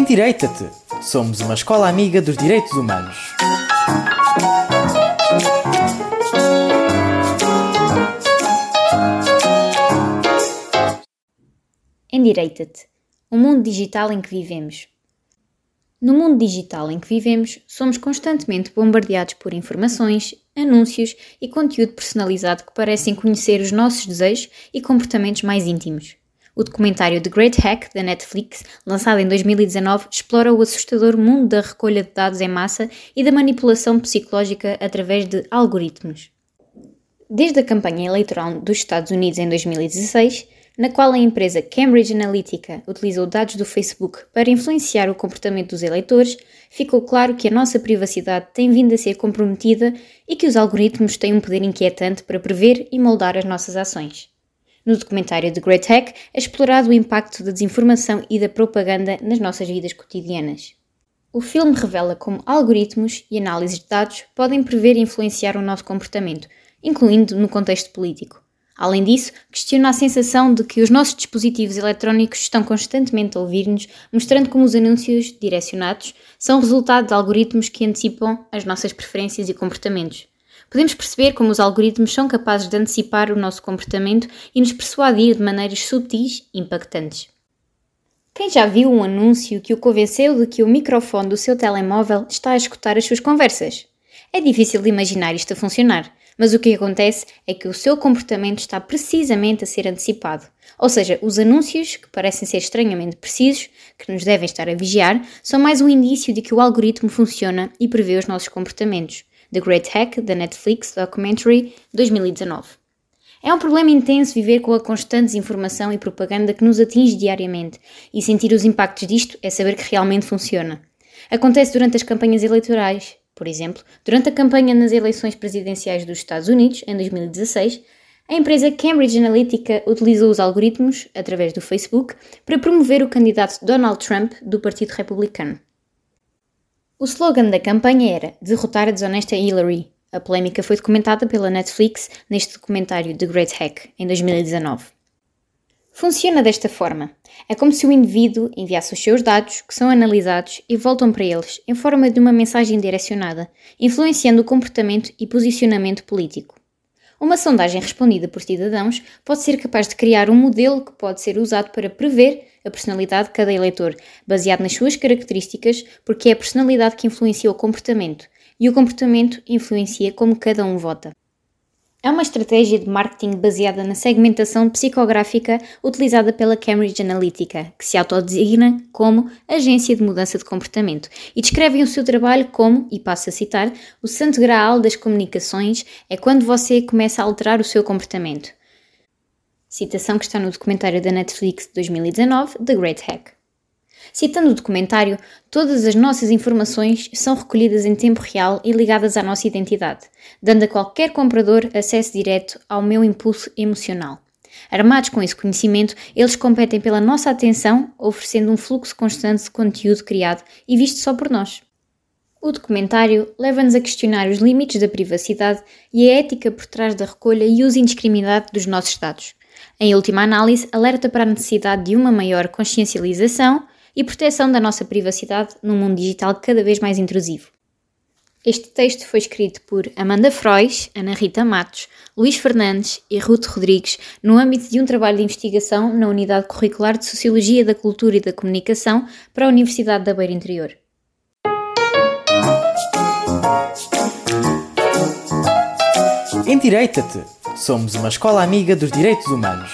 Endireita-te! Somos uma escola amiga dos direitos humanos. Endireita-te! O mundo digital em que vivemos. No mundo digital em que vivemos, somos constantemente bombardeados por informações, anúncios e conteúdo personalizado que parecem conhecer os nossos desejos e comportamentos mais íntimos. O documentário The Great Hack, da Netflix, lançado em 2019, explora o assustador mundo da recolha de dados em massa e da manipulação psicológica através de algoritmos. Desde a campanha eleitoral dos Estados Unidos em 2016, na qual a empresa Cambridge Analytica utilizou dados do Facebook para influenciar o comportamento dos eleitores, ficou claro que a nossa privacidade tem vindo a ser comprometida e que os algoritmos têm um poder inquietante para prever e moldar as nossas ações. No documentário The Great Hack é explorado o impacto da desinformação e da propaganda nas nossas vidas cotidianas. O filme revela como algoritmos e análises de dados podem prever e influenciar o nosso comportamento, incluindo no contexto político. Além disso, questiona a sensação de que os nossos dispositivos eletrónicos estão constantemente a ouvir-nos, mostrando como os anúncios direcionados são resultado de algoritmos que antecipam as nossas preferências e comportamentos. Podemos perceber como os algoritmos são capazes de antecipar o nosso comportamento e nos persuadir de maneiras subtis e impactantes. Quem já viu um anúncio que o convenceu de que o microfone do seu telemóvel está a escutar as suas conversas? É difícil de imaginar isto a funcionar, mas o que acontece é que o seu comportamento está precisamente a ser antecipado. Ou seja, os anúncios, que parecem ser estranhamente precisos, que nos devem estar a vigiar, são mais um indício de que o algoritmo funciona e prevê os nossos comportamentos. The Great Hack, da Netflix Documentary 2019. É um problema intenso viver com a constante desinformação e propaganda que nos atinge diariamente, e sentir os impactos disto é saber que realmente funciona. Acontece durante as campanhas eleitorais, por exemplo, durante a campanha nas eleições presidenciais dos Estados Unidos, em 2016, a empresa Cambridge Analytica utilizou os algoritmos, através do Facebook, para promover o candidato Donald Trump do Partido Republicano. O slogan da campanha era Derrotar a desonesta Hillary. A polémica foi documentada pela Netflix neste documentário The Great Hack, em 2019. Funciona desta forma. É como se o indivíduo enviasse os seus dados, que são analisados e voltam para eles em forma de uma mensagem direcionada, influenciando o comportamento e posicionamento político. Uma sondagem respondida por cidadãos pode ser capaz de criar um modelo que pode ser usado para prever a personalidade de cada eleitor, baseado nas suas características, porque é a personalidade que influencia o comportamento e o comportamento influencia como cada um vota. É uma estratégia de marketing baseada na segmentação psicográfica utilizada pela Cambridge Analytica, que se autodesigna como agência de mudança de comportamento e descrevem o seu trabalho como, e passo a citar, o santo graal das comunicações é quando você começa a alterar o seu comportamento. Citação que está no documentário da Netflix de 2019, The Great Hack. Citando o documentário, todas as nossas informações são recolhidas em tempo real e ligadas à nossa identidade, dando a qualquer comprador acesso direto ao meu impulso emocional. Armados com esse conhecimento, eles competem pela nossa atenção, oferecendo um fluxo constante de conteúdo criado e visto só por nós. O documentário leva-nos a questionar os limites da privacidade e a ética por trás da recolha e uso indiscriminado dos nossos dados. Em última análise, alerta para a necessidade de uma maior consciencialização e proteção da nossa privacidade num mundo digital cada vez mais intrusivo. Este texto foi escrito por Amanda Frois, Ana Rita Matos, Luís Fernandes e Ruth Rodrigues no âmbito de um trabalho de investigação na Unidade Curricular de Sociologia da Cultura e da Comunicação para a Universidade da Beira Interior. Endireita-te! Somos uma escola amiga dos direitos humanos.